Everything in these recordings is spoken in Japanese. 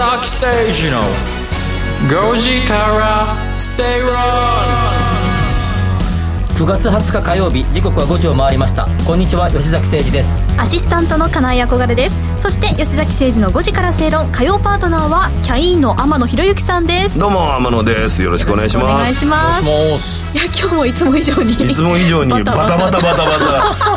崎誠二の5時から正論9月20日火曜日時刻は5時を回りました。こんにちは吉崎誠二です。アシスタントの金井憧れです。そして吉崎誠二の5時から正論火曜パートナーはキャインの天野博之さんです。どうも天野です。よろしくお願いします。お願いします。いや今日もいつも以上にいつも以上にバタバタ。バタバ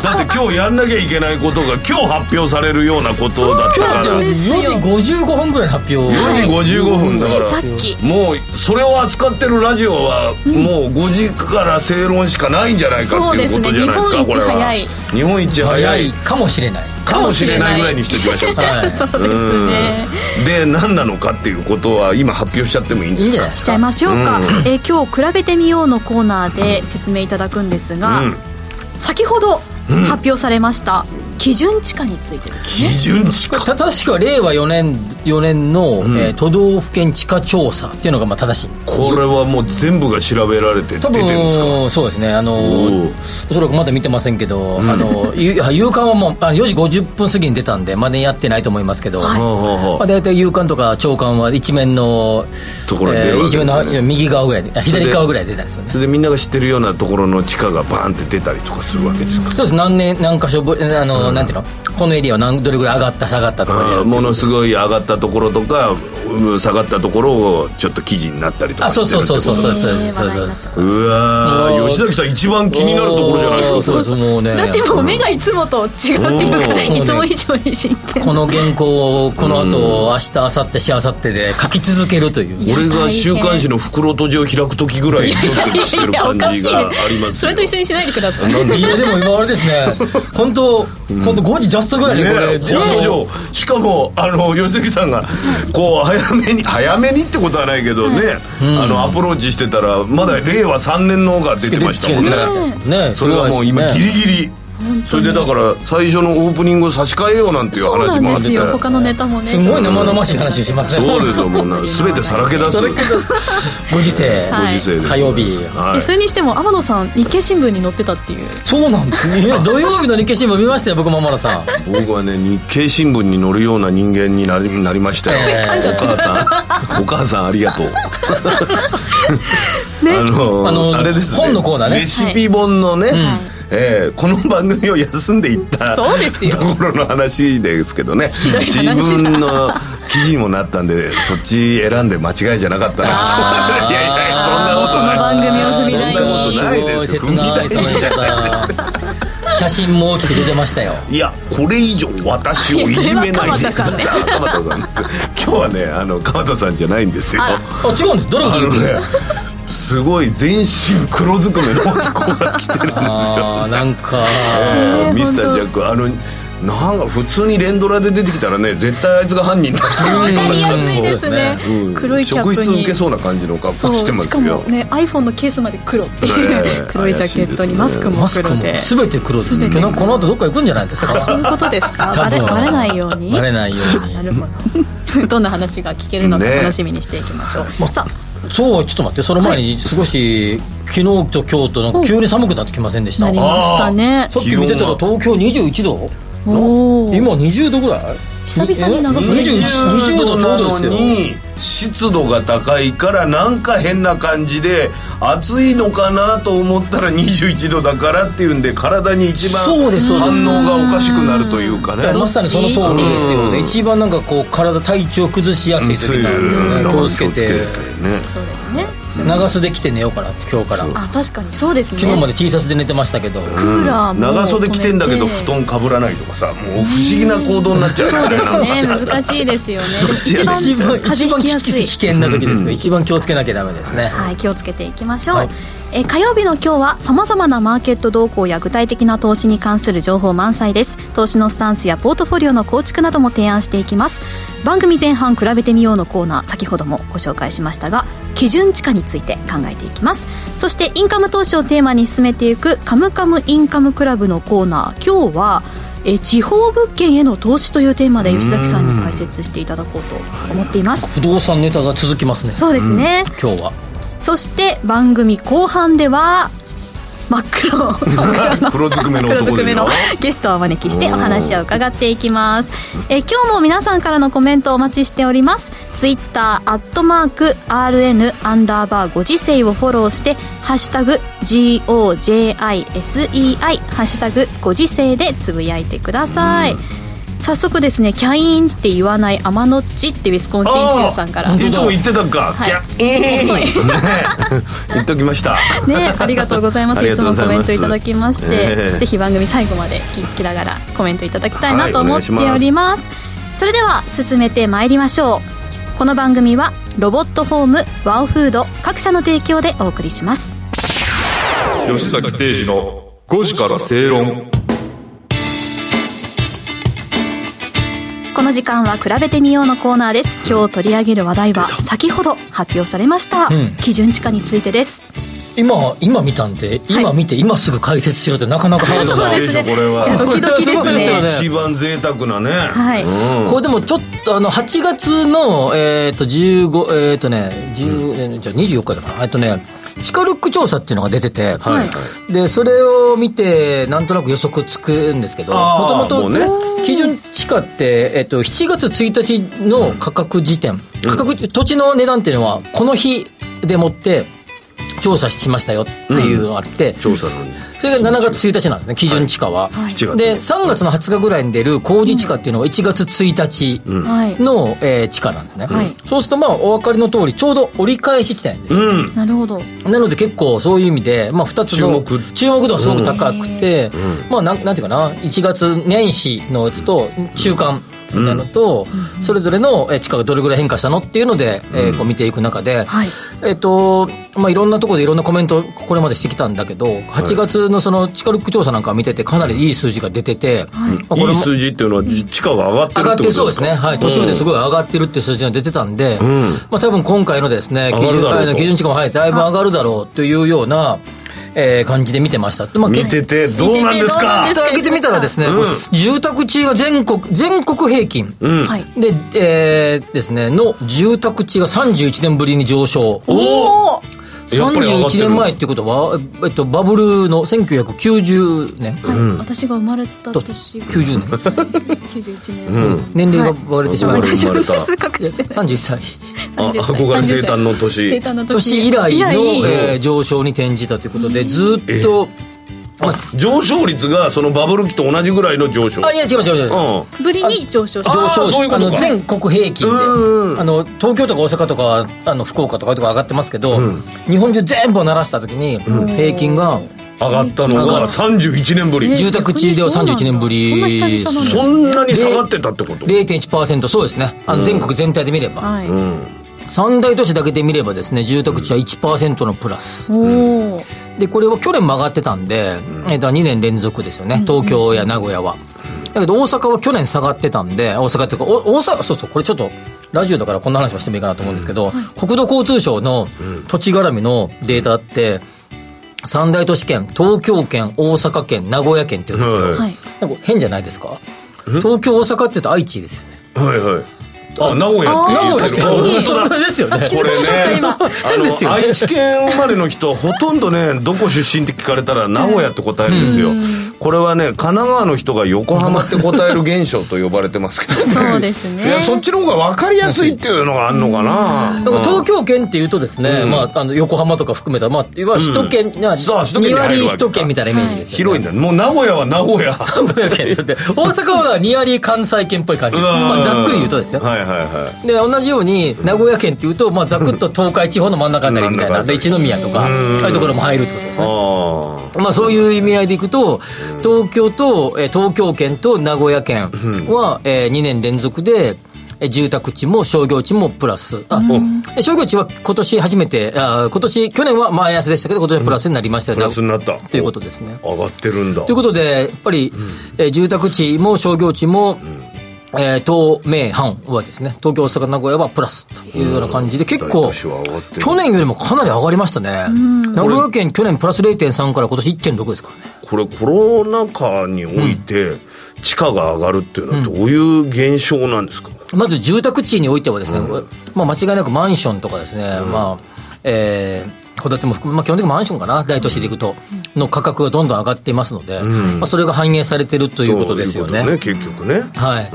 タ だって今日やんなきゃいけないことが今日発表されるようなことだったから。4時55分ぐらい発表4時55分だから。さっき。もうそれを扱ってるラジオはもう5時から正論しかないんじゃないかっていうことじゃないですかそうですねこれは。日本一早い。早いかもしれない。かもしれないぐらいにしておきましょうか。は いそうですね。で何なのかっていうことは今発表しちゃってもいいんですか？しちゃいましょうか、えー今日比べてみようのコーナーで説明いただくんですが、うん。先ほど発表されました基準地価についてですね。基準値これた確か令和4年4年の、えー都道府県地価調査っていうのがまあ正しい。これはもう全部が調べられて出多てるんですか？分そうですね。あのおそらくまだ見てませんけど、あのゆ夕刊はもうあ4時50分過ぎに出たんでまだやってないと思いますけど、大体夕刊とか朝刊は一面のところに出るわけですね。えー一面の右側ぐらい左側ぐらいで出たんですよね。それでみんなが知ってるようなところの地価がバーンって出たりとかするわけですか？そうです。何年何箇所ぶあの、なんていうの？このエリアは何どれぐらい上がった下がったとかものすごい上がったところとかうん下がったところをちょっと記事になったりとかあそうそうそうそうそううそうえーそうそう話題になったうわーもう吉崎さん一番気になるところじゃないですかそうですもうね。だってもう目がいつもと違うっていうかうん。いつも以上に真剣この原稿をこの後、明日明後日しあさってで書き続けるという。俺が週刊誌の袋閉じを開く時ぐらいドキドキしてる感じがありますよ。それと一緒にしないでください。なんでいやでも今あれですね。本当本当5時ジャストぐらいにこれ、ね本当上しかもあの吉崎さんがこう早めに早めにってことはないけどね、あのアプローチしてたらまだ令和3年のが出てましたもんね。ねそれはもう今ギリギリそれでだから最初のオープニングを差し替えようなんていうそうなんです話もあってよ。他のネタもねすごい生々しい話しますね。そうですよもうな全てさらけ出す。ご時世、はい。ご時世で火曜日はい。えそれにしても天野さん日経新聞に載ってたっていう。そうなんですね。土曜日の日経新聞見ましたよ僕も天野さん。僕はね日経新聞に載るような人間になりなりましたよ、えー。お母さん。お母さんありがとう。ね。あのあのれですね。本のコーナーね。レシピ本のね、えーこの番組を休んでいったそうですよ。ところの話ですけどね。どい自話だ。分の記事にもなったんでそっち選んで間違いじゃなかったなと。いやいやそんなことない番組を踏み台にそんなことないですすごい切ない写真も大きく出てましたよ。いやこれ以上私をいじめないでください。鎌田さんです。今日はねあの鎌田さんじゃないんですよ。あ違うんです。どれがあの出てくるんすごい全身黒ずくめの男が来てるんですよ。なんか。えーミスタージャック。あのなんか普通に連ドラで出てきたらね絶対あいつが犯人だっていう。わかりやすいですね。うん。黒いキャップに。職質受けそうな感じの格好してますしかもよね iPhone のケースまで黒。っていう、黒いジャケットにマスクもマスクも黒で全て黒ですね。この後どっか行くんじゃないですか？そういうことですか？バレバレないように。バレないように。なるほどどんな話が聞けるのかね楽しみにしていきましょう、さあそうちょっと待ってその前に少し、昨日と今日となん。か急に寒くなってきませんでした？なりましたね。さっき見てたら東京21度？今20度ぐらい？久々に長袖21 20度ちょうどなのですよ。に湿度が高いからなんか変な感じで暑いのかなと思ったら21度だからっていうんで体に一番反応がおかしくなるというかね。まさにその通り。ですよねうん。一番なんかこう体体調崩しやすい時なんでね気をつけてね。そうですね長袖着て寝ようかなって今日から。あ確かにそうですね。昨日まで T シャツで寝てましたけど。クーラーも長袖着てんだけど布団かぶらないとかさもう不思議な行動になっちゃうそうですね難しいですよね。ち一番一番風邪ひきやすい危険な時ですね。一番気をつけなきゃダメですね。はい、気をつけていきましょう、はい。えー火曜日の今日はさまざまなマーケット動向や具体的な投資に関する情報満載です。投資のスタンスやポートフォリオの構築なども提案していきます番組前半比べてみようのコーナー先ほどもご紹介しましたが基準地価について考えていきます。そしてインカム投資をテーマに進めていくカムカムインカムクラブのコーナー。今日はえー地方物件への投資というテーマで吉崎さんに解説していただこうと思っています。不動産ネタが続きますね。そうですね、今日は。そして番組後半では真っ黒 黒ずくめの黒ずくめのゲストをお招きしてお話を伺っていきます。えー今日も皆さんからのコメントをお待ちしております。ツイッターアットマーク RN アンダーバーご時世をフォローしてハッシュタグ GOJISEI ハッシュタグご時世でつぶやいてください、早速ですねキャインって言わない天のっちってウィスコンシン州さんから。いつも言ってたか、はい。じゃえー遅い。ね。言っときました。ね、ありがとうございます。いつもコメントいただきまして、ええ。ぜひ番組最後まで聞きながらコメントいただきたいなとはい思ってお願いしますおります。それでは進めてまいりましょう。この番組はロボットホームワオフード各社の提供でお送りします。吉崎誠二の5時から正論の時間は比べてみようのコーナーです。今日取り上げる話題は先ほど発表されました、ん基準地価についてです。今今見たんで今見て今すぐ解説しろってなかなかハードなそうですね。これは。ドキドキですね。は。一番贅沢なね。はい。うん。これでもちょっとあの8月のえっ、と15えっ、とね10、えーじゃあ24日だからえっとね地下ルック調査っていうのが出てて、はい。でそれを見てなんとなく予測つくんですけどもともと基準地価って、えっと、7月1日の価格時点、価格土地の値段っていうのはこの日でもって調査しましたよっていうのがあって、調査のそれが7月1日なんですね基準地価は、7月。で3月の20日ぐらいに出る工事地価っていうのが1月1日はい。の、えー地価なんですね、はい。そうするとまあお分かりの通りちょうど折り返し地点ですよ、うん。なるほど。なので結構そういう意味で、まあ、2つの注目。度はすごく高くて、まあなんなんていうかな1月年始のやつと中間みたいなのと、それぞれのえー地価がどれぐらい変化したのっていうので、えーこう見ていく中で、はい。えっとまあ、いろんなところでいろんなコメントをこれまでしてきたんだけど8月のその地下ルック調査なんかを見ててかなりいい数字が出てて、まあこいい数字っていうのは地価が上がってる上がってことでか？るそうですすね、はい、途中ですごい上がってるっていう数字が出てたんで、まあ多分今回のですね、基準基準値も、はい、だいぶ上がるだろうというような、えー感じで見てました。まあ、見ててどうなんですか？蓋開けてみたらですね、こう住宅地が全国、全国平均。うんはい。で、えーですね、の住宅地が31年ぶりに上昇。おお31る。年前っていうことは、えっと、バブルの1990年、はい、私が生まれた年が。90年、91年、年齢が割れてしまいました。生まれた数隠して31歳。あ憧れ生誕の年。生誕の年。年以来の、えー上昇に転じたということで、ずっと、ま上昇率がそのバブル期と同じぐらいの上昇。あ、いや、違う違う違う。うん。ぶりに上昇しあ上昇。そういうことか。あの全国平均でうんうんあの東京とか大阪とかあの福岡とかとか上がってますけど、日本中全部を鳴らした時に平均が上がったのが31年ぶり。住宅地では31年ぶり。そんな久々なんですそんなに下がってたってこと？0.1%そうですね。あの全国全体で見れば、はい、うん。三大都市だけで見ればですね住宅地は1%のプラス。おおでこれは去年も上がってたんで、えっと2年連続ですよね。東京や名古屋は、だけど大阪は去年下がってたんで大阪っていうかお大阪そうそうこれちょっとラジオだからこんな話もしてもいいかなと思うんですけど、国土交通省の土地絡みのデータって三大都市圏東京圏大阪圏名古屋圏って言うんですよ、はい。はいなんか変じゃないですか？東京大阪って言うと愛知ですよね。はいはいあ名古屋って名言うけど。古屋ですよ本当だ。ですよね。これね変です愛知県生まれの人ほとんどねどこ出身って聞かれたら名古屋って答えるんですよこれはね神奈川の人が横浜って答える現象と呼ばれてますけどね。そうですね。いやそっちの方が分かりやすいっていうのがあるのかな。だから東京圏っていうとですね、まあ、あの横浜とか含めた、まあ、いわゆる首都圏、う首都圏に2割首都圏みたいなイメージですよ、ね。広いんだもう名古屋は名古屋。名古屋県。だって大阪は2割関西圏っぽい感じ、まあ、ざっくり言うとですよ、はいはいはい。で同じように名古屋県っていうと、まあ、ざくっと東海地方の真ん中あたりみたいな、一宮とか、ああいうところも入るってことですね。あまあ、そういう意味合いでいくと、東京と、えー東京圏と名古屋県は、え2年連続で、えー住宅地も商業地もプラス。あ、で商業地は今年初めて、あ今年、去年はマイナスでしたけど、今年はプラスになりましたよプラスになった。ということですね。上がってるんだ。ということで、やっぱり、えー住宅地も商業地も、えー東名阪はですね、東京、大阪、名古屋はプラスというような感じで、結構去年よりもかなり上がりましたね。名古屋県、去年プラス0.3から今年1.6ですからね。これコロナ禍において地価が上がるっていうのはどういう現象なんですか、まず住宅地においてはですね、まあ、間違いなくマンションとかですね、まあ、えー戸建ても含め、まあ、基本的にマンションかな、大都市でいくと、の価格がどんどん上がっていますので、まあ、それが反映されてるということですよね。そういうね、結局ね。はい。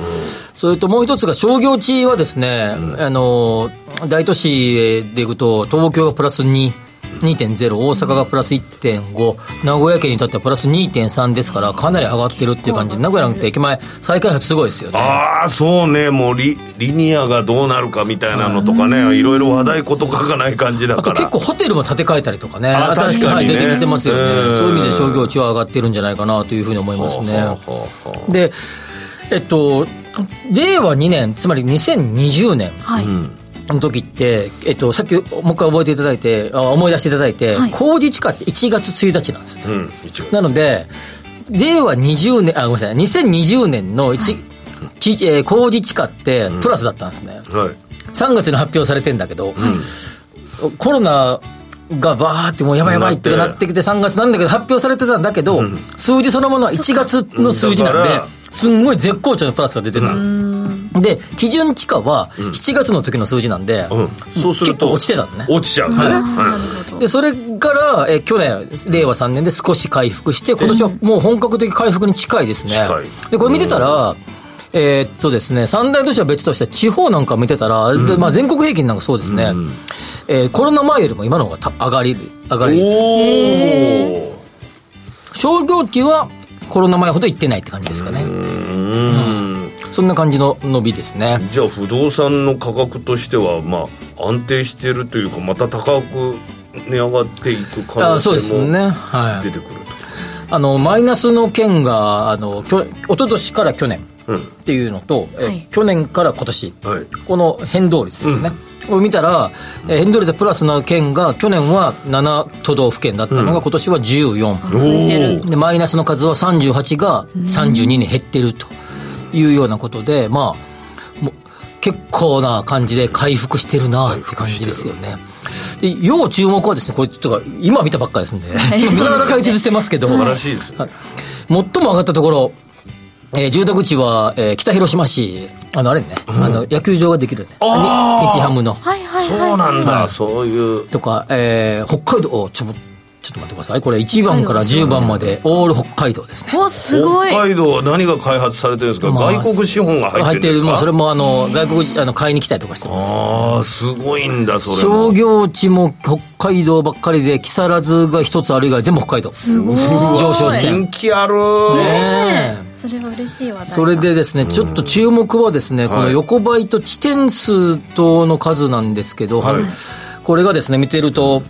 それともう一つが商業地はですね、あの、大都市でいくと、東京がプラス2、2.0、大阪がプラス1.5、名古屋県に至ってはプラス2.3ですから、かなり上がってるっていう感じ。で、名古屋なんて駅前、再開発すごいですよね。ああ、そうね、もうリリニアがどうなるかみたいなのとかね、いろいろ話題こと書かない感じだから。あと結構ホテルも建て替えたりとかね、あ新しく、出てきてますよね、うん。そういう意味で商業地は上がってるんじゃないかなというふうに思いますね。で、えっと、令和2年、つまり2020年。はい、の時って、えっと、さっきもう一回覚えていただいて、あ思い出していただいて、はい工事地価って1月1日なんですね。うん。なので、令和20年、あ、ごめんなさい、2020年の一、きえー工事地価ってプラスだったんですね。はい。3月に発表されてんだけど、コロナがバーってもうやばいやばいってなってきて3月なんだけど発表されてたんだけど、数字そのものは1月の数字なんですんごい絶好調のプラスが出てた。で、基準地価は7月の時の数字なんで、うん。そうすると。結構落ちてたのね。落ちちゃうね。で、それから、えー去年、令和3年で少し回復して、今年はもう本格的回復に近いですね。で、これ見てたら、えーっとですね、三大都市は別として、地方なんか見てたら、でまあ、全国平均なんかそうですね、えーコロナ前よりも今の方がた上がり、上がりです。おお。商業地はコロナ前ほど行ってないって感じですかね。うん。そんな感じの伸びですね。じゃあ不動産の価格としてはまあ安定しているというかまた高く値上がっていく可能あそうです性もね。はい。出てくるあの、マイナスの件が、あの、きょ一昨年から去年と、っていうのと、えはい去年から今年。うんはいこの変動率ですね。これ見たら、えー変動率プラスの県が去年は7都道府県だったのが、今年は14。増えてるで、マイナスの数は38が32に減ってるというようなことで、まあ、もう結構な感じで回復してるなって感じですよね。で、要注目はですね、これちょっと今見たばっかりですんで、無駄な解説してますけど、素晴らしいですね、最も上がったところ、えー住宅地は、えー北広島市、あの、あれね、あの、野球場ができるね。あー。に日ハムの。はいはいはい。そうなんだ、はい。そういう。とか、えー北海道、おちょ、ちょっと待ってください。これ1番から10番まで、オール北海道ですね。おすごい。北海道は何が開発されてるんですか、まあ外国資本が入ってるんですか？もうそれもあの、外国、あの、買いに来たりとかしてます。ああすごいんだそれも。商業地も北海道ばっかりで、木更津が一つある以外全部北海道。すごい。上昇して人気ある、ねえそれは嬉しい話題だ。それでですね、ちょっと注目はですね、この横ばいと地点数との数なんですけど、はい。これがですね、見てると、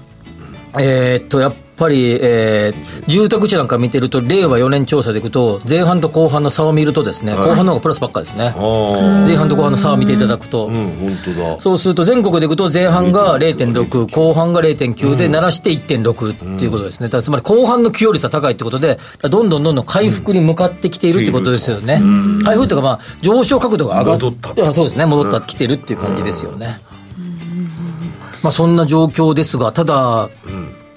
えーっと、やっぱり、えー住宅地なんか見てると、令和4年調査でいくと、前半と後半の差を見るとですね、後半の方がプラスばっかりですね。前半と後半の差を見ていただくと。うん本当だ。そうすると全国でいくと前半が0.6、後半が0.9で、鳴らして1.6っていうことですね。つまり後半の寄与率は高いってことで、どんどんどんどん回復に向かってきているってことですよね。回復というか、まあ、上昇角度が上がって、そうですね、戻ってきてるっていう感じですよね。まあ、そんな状況ですが、ただ、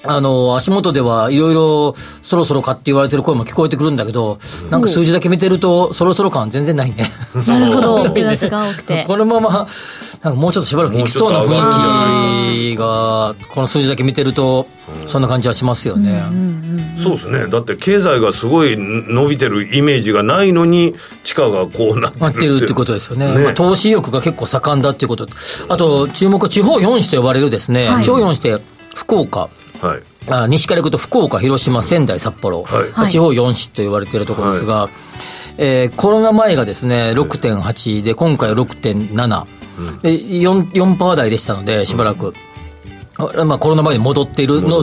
あの、足元ではいろいろそろそろかって言われてる声も聞こえてくるんだけど、なんか数字だけ見てると、そろそろ感全然ないね。なるほど。プラスが多くて。このまま、なんかもうちょっとしばらくいきそうな雰囲気が、この数字だけ見てると、そんな感じはしますよね。そうですね。だって経済がすごい伸びてるイメージがないのに地価がこうなってるなってるってことですよね。ね。まあ、投資意欲が結構盛んだっていうこと。あと、注目は地方4市と呼ばれるですね、はい。地方4市って福岡、はい。あ西から行くと福岡、広島、仙台、札幌、はい。まあ地方4市と言われているところですが、えーコロナ前がですね、6.8で、今回は6.7、で 4%, 4台でしたので、しばらく。あまあ、コロナ前に戻っているの、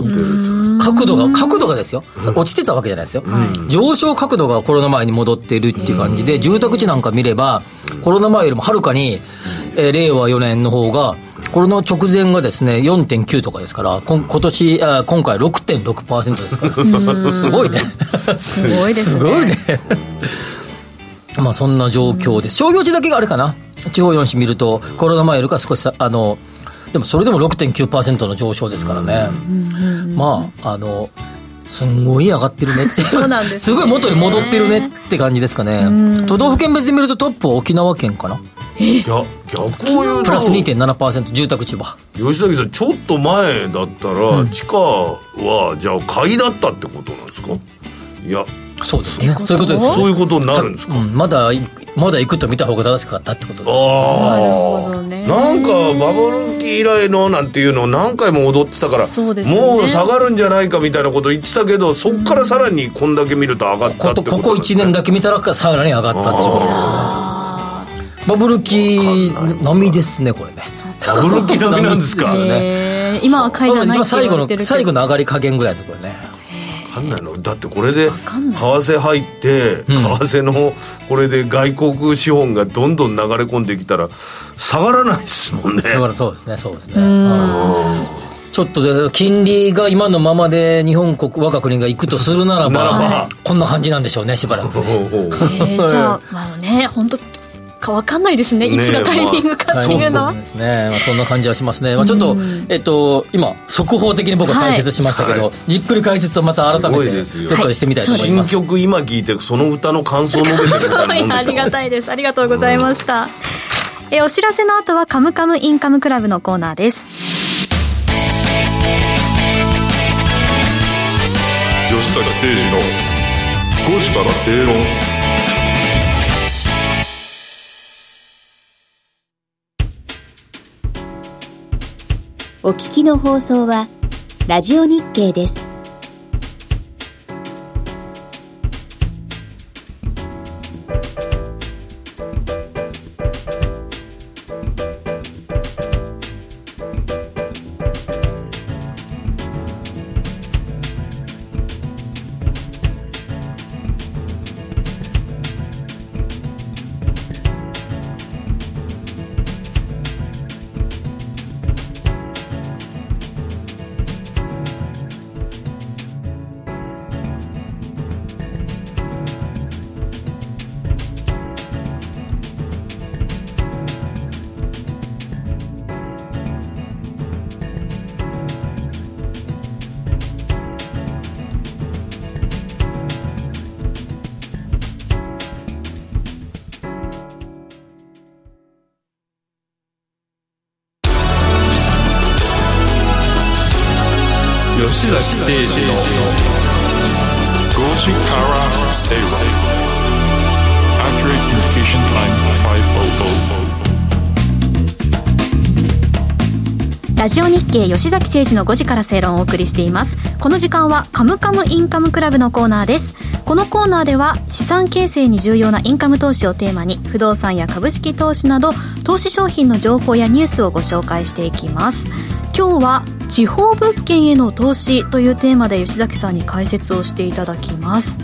角度が、角度がですよ、落ちてたわけじゃないですよ、上昇角度がコロナ前に戻っているっていう感じで、住宅地なんか見れば、コロナ前よりもはるかに、えー令和4年の方が、コロナ直前がですね、4.9とかですから、今年、あ今回6.6%ですから、すごいね。すごいですねすごいね。まあそんな状況です。商業地だけがあれかな。地方4市見ると、コロナ前よりか少しさ、あの、でもそれでも6.9%の上昇ですからね。まあ、あの、すんごい上がってるねって。そうなんですねすごい元に戻ってるねって感じですかね。都道府県別で見るとトップは沖縄県かな。逆逆を言うと。プラス2.7%住宅地は。吉崎さんちょっと前だったら、地価はじゃあ買いだったってことなんですか？いや。そうですね。そういうことですそういうことになるんですか、うん、まだいまだ行くと見た方が正しかったってことです。ああなるほどね。なんかバブル期以来のなんていうのを何回も踊ってたからそうですよね。もう下がるんじゃないかみたいなこと言ってたけどそっからさらにこんだけ見ると上がったってことこここ1年だけ見たらさらに上がったっていうことですねバブル期並みですねこれね。バブル期並みなんですか？ねえー今は買いじゃないって最後の言われてるけど。最後の上がり加減ぐらいのところね。分かんないの。だってこれで為替入って為替のこれで外国資本がどんどん流れ込んできたら下がらないですもんね。だからそうですねそうですね。うん。ちょっとで金利が今のままで日本国我が国が行くとするならばならば。こんな感じなんでしょうねしばらくね。じゃあまあね本当か分かんないですねいつがタイミングかっていうの。は、そうですね、まあ、そんな感じはしますね、まあ、ちょっと、えっと、今速報的に僕は解説しましたけど、はい。じっくり解説をまた改すごめていですよ。どっかでしてみたいと思い新ます、曲今聞いてその歌の感想を述べてるみたいなもんでしょありがたいです。ありがとうございました、えお知らせの後はカムカムインカムクラブのコーナーです。吉坂誠二の5時から正論お聞きの放送はラジオ日経です。日経吉崎誠二の5時から正論をお送りしています。この時間はカムカムインカムクラブのコーナーです。このコーナーでは資産形成に重要なインカム投資をテーマに不動産や株式投資など投資商品の情報やニュースをご紹介していきます。今日は地方物件への投資というテーマで吉崎さんに解説をしていただきます。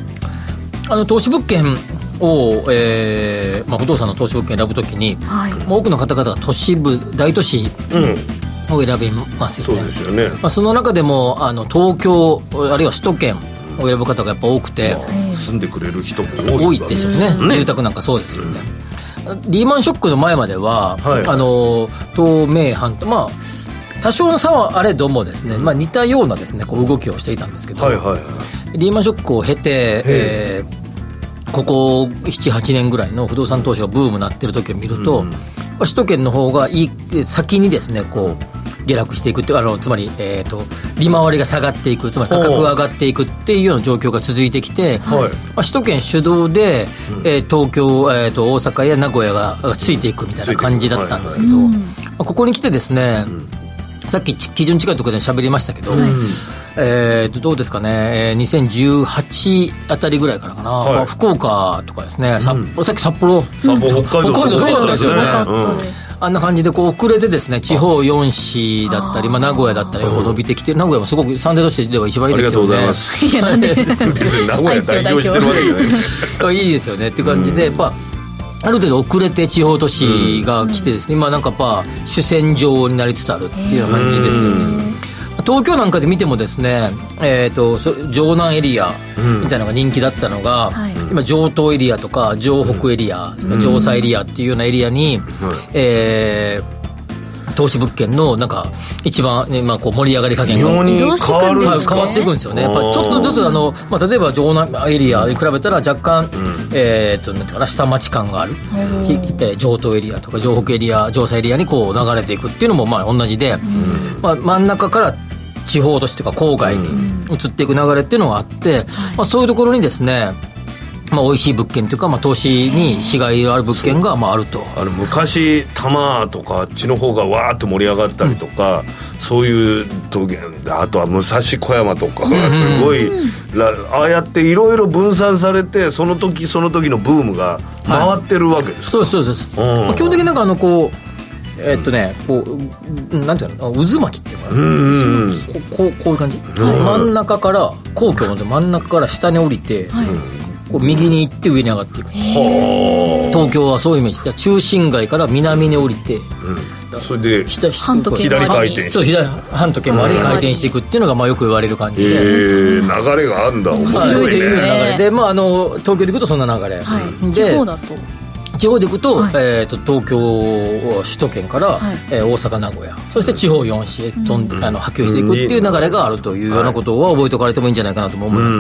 あの投資物件を、えーまあ、不動産の投資物件を選ぶときに、はい。多くの方々が都市部大都市を選びますそうよね、ですよね。まあ、その中でもあの東京あるいは首都圏を選ぶ方がやっぱ多くて、住んでくれる人も多い多いですよね、住宅なんかそうですよね、リーマンショックの前までは、はい。あの東名阪とまあ多少の差はあれどもですね、まあ、似たようなですねこう動きをしていたんですけど、はいはいはい。リーマンショックを経て、えーここ78年ぐらいの不動産投資がブームになってる時を見ると、まあ首都圏の方がいい先にですねこう下落していくっていうあのつまり、えー、と利回りが下がっていくつまり価格が上がっていくっていうような状況が続いてきて、はい。まあ、首都圏主導で、えー東京、えー、と大阪や名古屋ががついていくみたいな感じだったんですけど、まあここに来てですね、さっきち基準近いところで喋りましたけど、えーとどうですかね、えー2018あたりぐらいからかな、はい。まあ福岡とかですね、札幌さっき札幌、札幌北海道北海道すごかったですよね。あんな感じでこう遅れてですね地方4市だったり、まあ、名古屋だったり伸びてきて名古屋もすごく三大都市では一番いいありですよね。がとうございます別に名古屋代表してるわけじゃない。いいですよね。っていう感じで、やっぱある程度遅れて地方都市が来てですね、今なんかやっぱ主戦場になりつつあるっていうような感じですよね。東京なんかで見てもですね、えー、とそ城南エリアみたいなのが人気だったのが、はい。今城東エリアとか城北エリア、城西エリアっていうようなエリアに、えー投資物件のなんか一番、ねまあ、こう盛り上がり加減が変わる。変わっていくんですよね、やっぱりちょっとずつあの、まあ、例えば城南エリアに比べたら若干、えーっとなんていうかな下町感がある、ひえー上東エリアとか城北エリア城西エリアにこう流れていくっていうのもまあ同じで、まあ、真ん中から地方都市というか郊外に移っていく流れっていうのがあって、まあ、そういうところにですねまあ、美味しい物件というか、まあ、投資にしがいのある物件がまああると。あの昔多摩とかあっちの方がわーって盛り上がったりとか、そういう時あとは武蔵小山とかがすごい、らああやっていろいろ分散されてその時その時のブームが回ってるわけですか、そうですそうです、うん。まあ、基本的になんかあのこうえーっとねこううんなんていうの？渦巻きっていうのかな、うんうんうん。こうこうこういう感じ、真ん中から皇居の真ん中から下に降りて、こう右に行って上に上がっていく。東京はそういうイメージ。で中心街から南に降りてそれで下半時計左回転して。そう左半時計回りに回転していくっていうのがまあよく言われる感じで、えー、流れがあんだ。面はい白いっていう流ねれ。で、まあ、あの東京で行くとそんな流れ、はい、で地方だと地方で行くと,、はい。えー、と東京首都圏から、はい。えー大阪名古屋そして地方4市へとん、あの波及していくっていう流れがあるというようなことは覚えておかれてもいいんじゃないかなとも思いま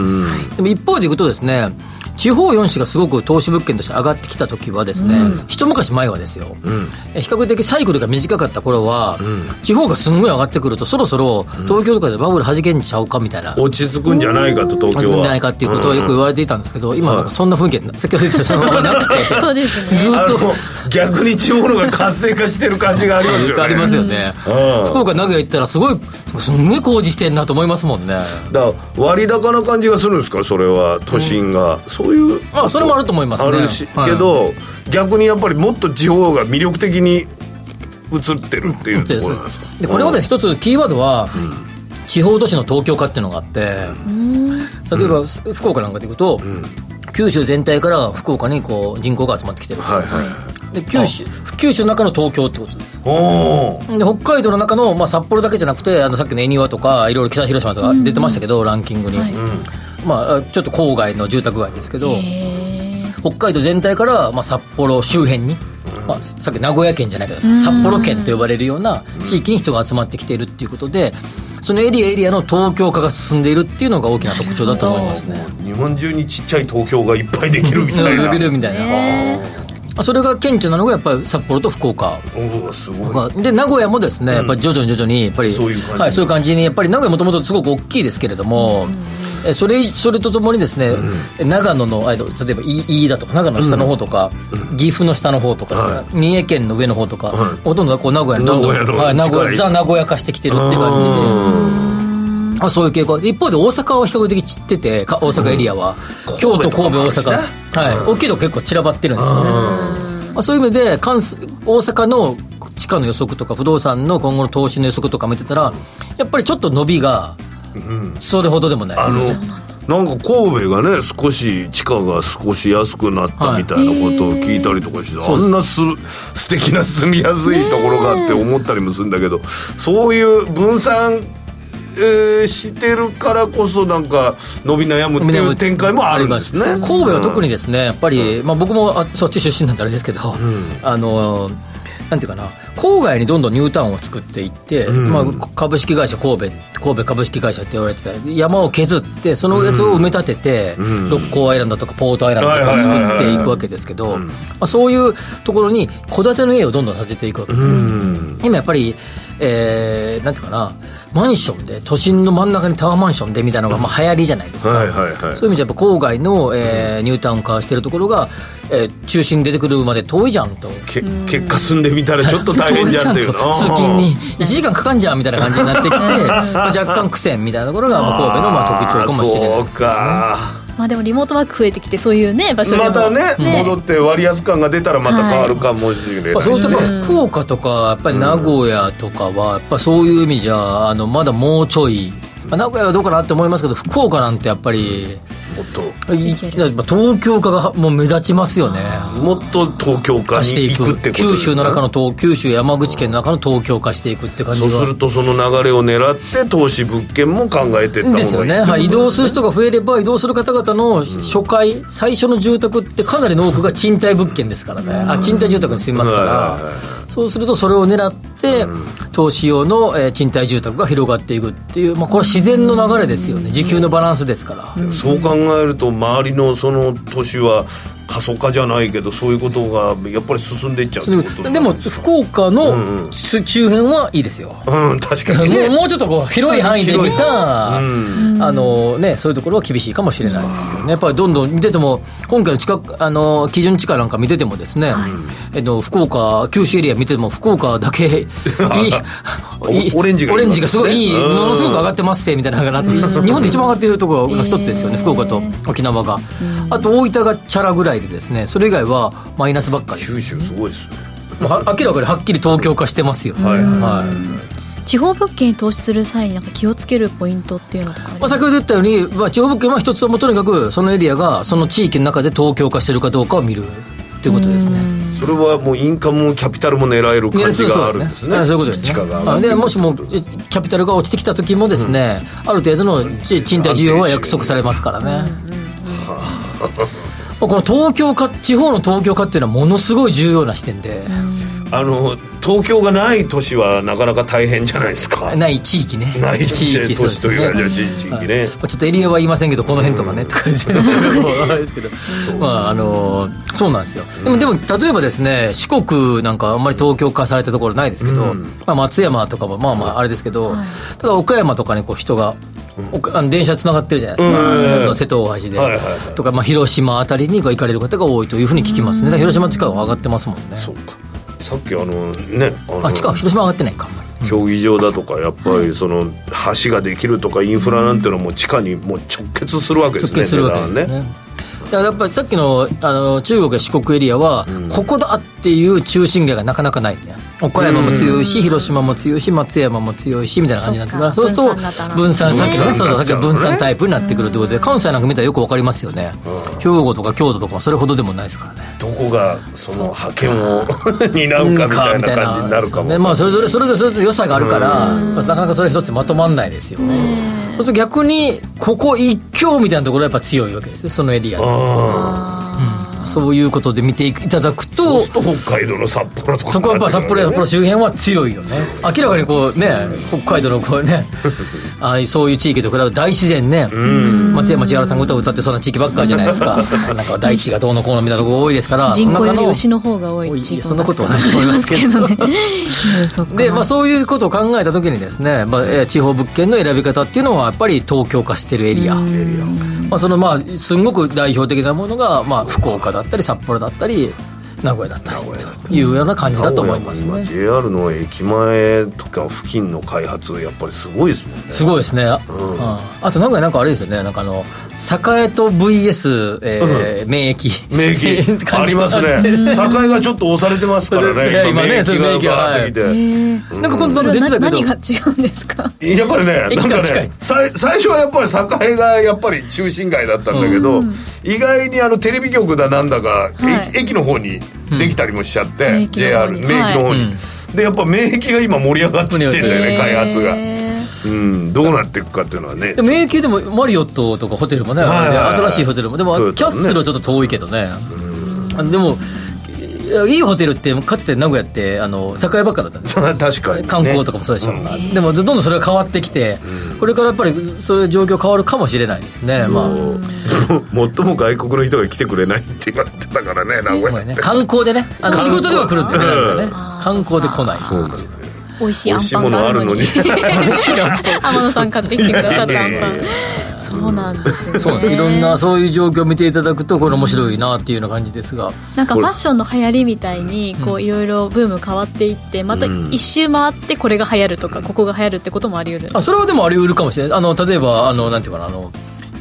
す、でも一方でいくとですね地方4市がすごく投資物件として上がってきた時はですね、一昔前はですよ、え比較的サイクルが短かった頃は、地方がすんごい上がってくるとそろそろ東京とかでバブル弾けんちゃうかみたいな、落ち着くんじゃないかと東京は。始めんじゃないかっていうことをよく言われていたんですけど、今なんかそんな雰囲気、先ほど言ったそのままなくて、そうですね。ずっと逆に地方のが活性化してる感じがありますよね。ありますよね、うん。福岡、名古屋行ったら、すごい、すんごい工事してんなと思いますもんね。だから割高な感じがするんですか？それは都心が、そういうまあ、それもあると思いますね。あるし、はい。けど逆にやっぱりもっと地方が魅力的に映ってるっていうところなんですか？でこれまで一つキーワードは、地方都市の東京化っていうのがあって、例えば、福岡なんかでいくと、九州全体から福岡にこう人口が集まってきてる、はいはいで九州九州の中の東京ってことです。で北海道の中の、まあ、札幌だけじゃなくてあのさっきの恵庭とかいろいろ北広島とか出てましたけど、ランキングに、まあ、ちょっと郊外の住宅街ですけど北海道全体から、まあ、札幌周辺に、まあ、さっき名古屋県じゃないけど札幌県と呼ばれるような地域に人が集まってきているっていうことでそのエリアエリアの東京化が進んでいるっていうのが大きな特徴だと思いますね。日本中にちっちゃい東京がいっぱいできるみたいな。できるみたいな、まあそれが顕著なのがやっぱり札幌と福岡おーすごいがで名古屋もですね、やっぱり徐々に徐々にやっぱりそういう感じはい、そういう感じにやっぱり名古屋もともとすごく大きいですけれども、えそれそれとともにですね、長野のあ例えば飯田とか長野の下の方とか、岐阜の下の方とか、は三重県の上の方とか、はい。ほとんどこう名古屋にどんどん名古屋のはい、名古屋ザ名古屋化してきてるっていう感じで。あそういう傾向。一方で大阪は比較的散っててか大阪エリアは、京都神戸大阪。はい、大きいとこ結構散らばってるんですよね、まあ、そういう意味で関西大阪の地価の予測とか不動産の今後の投資の予測とか見てたらやっぱりちょっと伸びがそれほどでもない。あのですなんか神戸がね少し地価が少し安くなったみたいなことを聞いたりとかして、あんなす 素敵な住みやすいところがあって思ったりもするんだけどそういう分散、えーしてるからこそなんか伸び悩むっていう展開もあるんですね。神戸は特にですねやっぱり、まあ、僕もあそっち出身なんであれですけど、あのなんていうかな郊外にどんどんニュータウンを作っていって、まあ、株式会社神戸神戸株式会社って言われてた山を削ってそのやつを埋め立てて、六甲アイランドとかポートアイランドとかを作っていくわけですけど、まあ、そういうところに戸建ての家をどんどん建てていくわけです、今やっぱりえー、なんていうかなマンションで都心の真ん中にタワーマンションでみたいなのがまあ流行りじゃないですか、はいはいはい。そういう意味でやっぱ郊外の、えーニュータウン化してるところが、えー中心に出てくるまで遠いじゃんと。け結果住んでみたらちょっと大変じゃんっていう遠いじゃんと通勤に1時間かかんじゃんみたいな感じになってきて、まあ、若干苦戦みたいなところがまあ神戸のまあ特徴かもしれないそうかまあでもリモートワーク増えてきてそういうね場所でも。またね戻って割安感が出たらまた変わるかもしれない、まあ、そうすると福岡とかやっぱり名古屋とかはやっぱそういう意味じゃあのまだもうちょい、まあ、名古屋はどうかなって思いますけど福岡なんてやっぱりもっと。東京化がもう目立ちますよね。もっと東京化化していく。ってこと九州の中のの東九州山口県の中の東京化していくって感じがそうするとその流れを狙って投資物件も考えていった方がいいですよね、はい、移動する人が増えれば移動する方々の初回、最初の住宅ってかなりの多くが賃貸物件ですからね、あ賃貸住宅に住みますかはいはいはい。ら、そうするとそれを狙って、投資用の、えー賃貸住宅が広がっていくっていう、まあ、これは自然の流れですよね、需給のバランスですから。そう考えると周りのその年は過疎化じゃないけどそういうことがやっぱり進んでいっちゃうってことでも福岡のうんうん。周周辺はいいですよ、うん確かにね。もうもうちょっとこう広い範囲で見た、うん。あのね、そういうところは厳しいかもしれないですよね、やっぱりどんどん見てても、今回の近くあの基準地価なんか見ててもですね、えっと、福岡、九州エリア見てても、福岡だけ いいいいオレンジがいいオレンジがすごいいい、うん。ものすごく上がってますせみたいなのがなって、日本で一番上がっているところの一つですよね、福岡と沖縄が、あと大分がチャラぐらいでですね、それ以外はマイナスばっかり、九州すごいですね。明らかにはっきり東京化してますよ。はい。はい。地方物件に投資する際になんか気をつけるポイントっていうのとかありまあ、先ほど言ったように、まあ、地方物件は一つはもうとにかくそのエリアがその地域の中で東京化してるかどうかを見るということですね。それはもうインカムもキャピタルも狙える感じがあるんですね。はいそういうことです地価ね。でもしもえキャピタルが落ちてきた時もですね、ある程度のち賃貸需要は約束されますからね、まあ この東京化地方の東京化っていうのはものすごい重要な視点で、あの東京がない都市はなかなか大変じゃないですか。ない地域ね。ない地域都市というかじゃあ地地域ね、ちょっとエリアは言いませんけど、この辺とかね、とか言って、あれですけど、まあ、あのそうなんですよ。でも、でも、例えばですね、四国なんかあんまり東京化されたところないですけど、まあ、松山とかも、まあまあ、あれですけど、ただ岡山とかにこう人が、おあの電車つながってるじゃないですか、あの瀬戸大橋で、はいはいはい。とか、まあ、広島あたりに行かれる方が多いというふうに聞きますね、広島地価が上がってますもんね。そうか。さっきあのねあ地価、広島上がってないか、あんまり。競技場だとかやっぱりその橋ができるとかインフラなんてのはもう地下にもう直結するわけですね直結するわけですねやっぱりさっきのあの中国や四国エリアは、ここだっていう中心街がなかなかないね岡山も強いし、広島も強いし松山も強いしみたいな感じになってくるからそそうすると分散さっきのね。そうそうさっきの分散タイプになってくるということで関西なんか見たらよくわかりますよね。兵庫とか京都とかもそれほどでもないですからねどこがその覇権を担うかみたいな感じになるかもね。まあ、それぞれそれぞれそれぞれ良さがあるから、なかなかそれ一つでまとまんないですよね。そうすると逆にここ一強みたいなところはやっぱ強いわけですねそのエリアにそういうことで見ていただくとそうすると北海道の札幌とか。そこはやっぱ札幌や札幌周辺は強いよね。明らかにこうね北海道のこうね ああいうそういう地域と比べて大自然ね。松山千春さんが歌を歌ってそうな地域ばっかりじゃないですか。なんか大地がどうのこうのみたいなとこ多いですから人口よりその中の牛の方が多い地域そんなことはないと思いますけどね。で、まあ、そういうことを考えたときにですね、まあ、えー地方物件の選び方っていうのはやっぱり東京化してるエリア。まあ、そのまあ、すんごく代表的なものが、まあ、福岡だったり、札幌だったり、名古屋だったりというような感じだと思います今ね。JR の駅前とか付近の開発やっぱりすごいですもんね。すごいですね。うん。あと、名古屋なんかあれですよね、なんかあの、栄と VS、えー免疫。名駅感じありますね。境がちょっと押されてますからね。今ね名そういう名駅ががバーってきて、なんか今度それは出てたけど。何が違うんですか？やっぱりね、なんかね、さい最初はやっぱり栄がやっぱり中心街だったんだけど、意外にあのテレビ局だなんだか、はい。駅駅の方にできたりもしちゃって、名駅の JR 方に。名駅の方に、はい。でやっぱ名駅が今盛り上がってきてんだよね、開発が、うん、どうなっていくかっていうのはねでも免疫でもマリオットとかホテルもね、新しいホテルも。でもキャッスルはちょっと遠いけどね。あでもいやいいホテルってかつて名古屋ってあの栄ばっかだったんで 確かに、ね、観光とかもそうでしょ、ん。でもどんどんそれが変わってきて、これからやっぱりそういう状況変わるかもしれないですね。まあ。最も外国の人が来てくれないって言われてたからね名古屋ね。観光でね。あの仕事では来るんでね。うん。観光で来ない。そうなん美味しいアン美味しいもパンがあるのに。のあるのに。天野さん買ってきてくださったアンパン。ねそうなんですね。そうなんです。いろんなそういう状況を見ていただくとこれ面白いなっていうような感じですが。なんかファッションの流行りみたいにこういろいろブーム変わっていってまた一周回ってこれが流行るとかここが流行るってこともあり得るあそれはでもあり得るかもしれない。あの例えばあのなんていうかなあの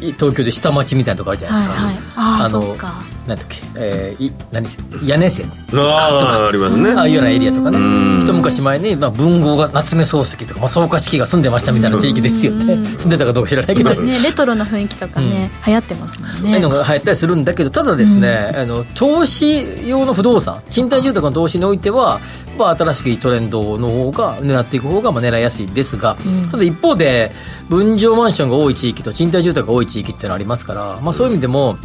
い東京で下町みたいなとこあるじゃないですか、はいはい。あーのそっかなんだっけ、えー、い何せ屋根線。ああありますね。ああいうようなエリアとかね。うん。一昔前に、まあ、文豪が夏目漱石とか、まあ、草加式が住んでましたみたいな地域ですよね。住んでたかどうか知らないけど、ねレトロな雰囲気とかね、流行ってますもんそういうのねが流行ったりするんだけどただですね、あの投資用の不動産賃貸住宅の投資においては、まあ、新しくいいトレンドの方が狙っていく方がまあ狙いやすいですが、ただ一方で分譲マンションが多い地域と賃貸住宅が多い地域っていうのはありますから、まあ、そういう意味でも、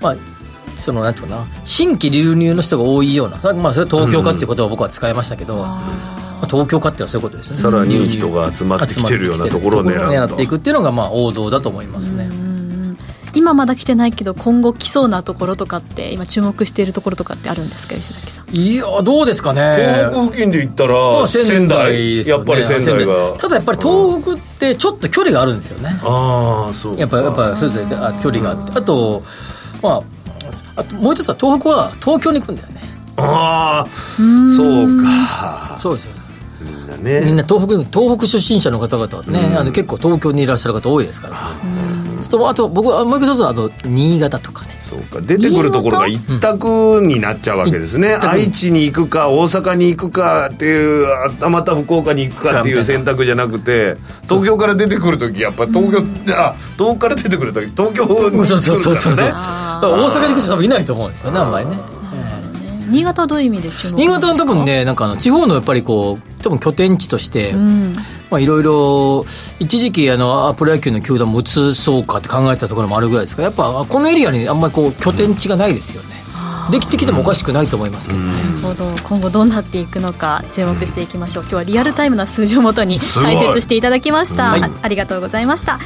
まあそのなんていうかな新規流入の人が多いような、まあ、それは東京化っていう言葉を僕は使いましたけど、まあ東京化っていうのはそういうことですよね。さらに人が集まってきてるようなところを狙うと。狙っていくっていうのがまあ王道だと思いますね、今まだ来てないけど今後来そうなところとかって今注目しているところとかってあるんですか石崎さん。いやどうですかね。東北付近で言ったまらあ仙台ね。やっぱり仙台が。ただやっぱり東北ってちょっと距離があるんですよね。ああそうか。やっぱやっぱそれぞれ距離があって。あとまああともう一つは東北は東京に行くんだよね。ああそうかそうですそうです。みんなね。みんな東北東北出身者の方々はね、あの結構東京にいらっしゃる方多いですから、そうするとあと僕はもう一つはあの新潟とかねそうか。出てくるところが一択になっちゃうわけですね、択愛知に行くか大阪に行くかっていうあまた福岡に行くかっていう選択じゃなくて東京から出てくる時やっぱ東京ってあ東北から出てくる時東京に来るからね。そうそうそうそうそう大阪に行く人多分いないと思うんですよねあんまりね。新潟はどういう意味で新潟は多分ねなんかあの地方のやっぱりこう多分拠点地として、うん。まあ、いろいろ一時期あのプロ野球の球団も移そうかって考えてたところもあるぐらいですからやっぱこのエリアにあんまりこう拠点地がないですよね、できてきてもおかしくないと思いますけどね、なるほど。今後どうなっていくのか注目していきましょう。今日はリアルタイムな数字をもとに解説していただきました、はい。あありがとうございました。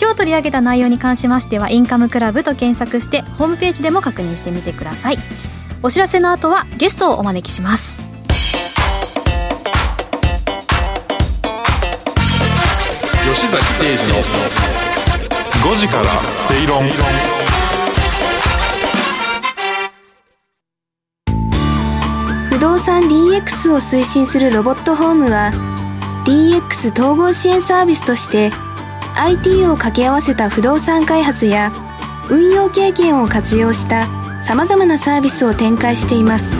今日取り上げた内容に関しましてはインカムクラブと検索してホームページでも確認してみてください。お知らせの後はゲストをお招きします吉崎誠二の5時からスペイロン。不動産 DX を推進するロボットホームは DX 統合支援サービスとして IT を掛け合わせた不動産開発や運用経験を活用したさまざまなサービスを展開しています。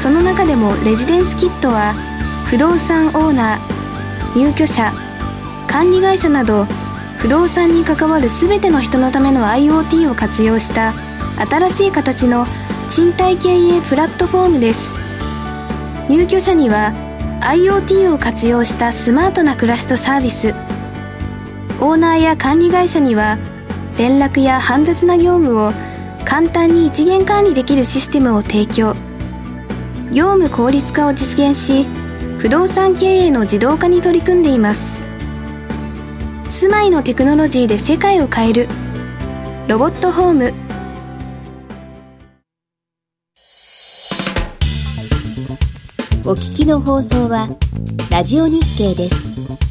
その中でもレジデンスキットは不動産オーナー入居者管理会社など不動産に関わる全ての人のための IoT を活用した新しい形の賃貸経営プラットフォームです。入居者には IoT を活用したスマートな暮らしとサービス。オーナーや管理会社には連絡や煩雑な業務を簡単に一元管理できるシステムを提供。業務効率化を実現し不動産経営の自動化に取り組んでいます。住まいのテクノロジーで世界を変える。ロボットホーム。お聞きの放送はラジオ日経です。